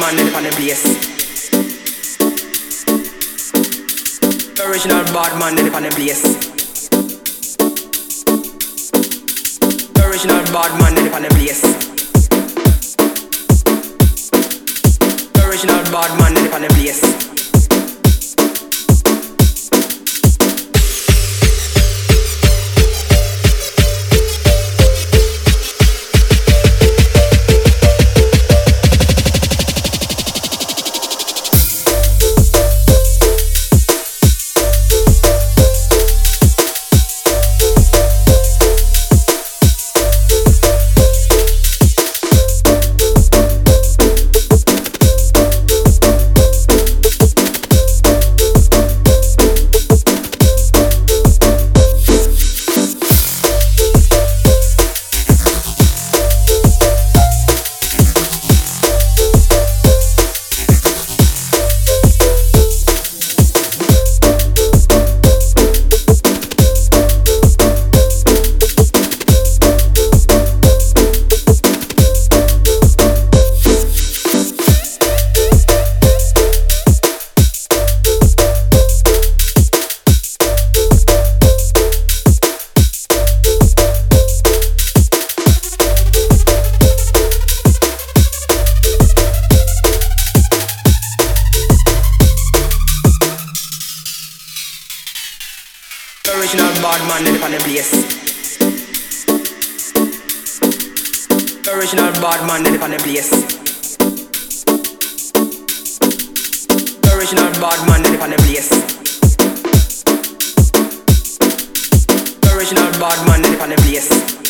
man in the place. Original bad man in the place. Original bad man in the place. Original bad man in the place. Original bad man in the place. Original bad man in the place. Original bad man in the place. Original bad man in the place.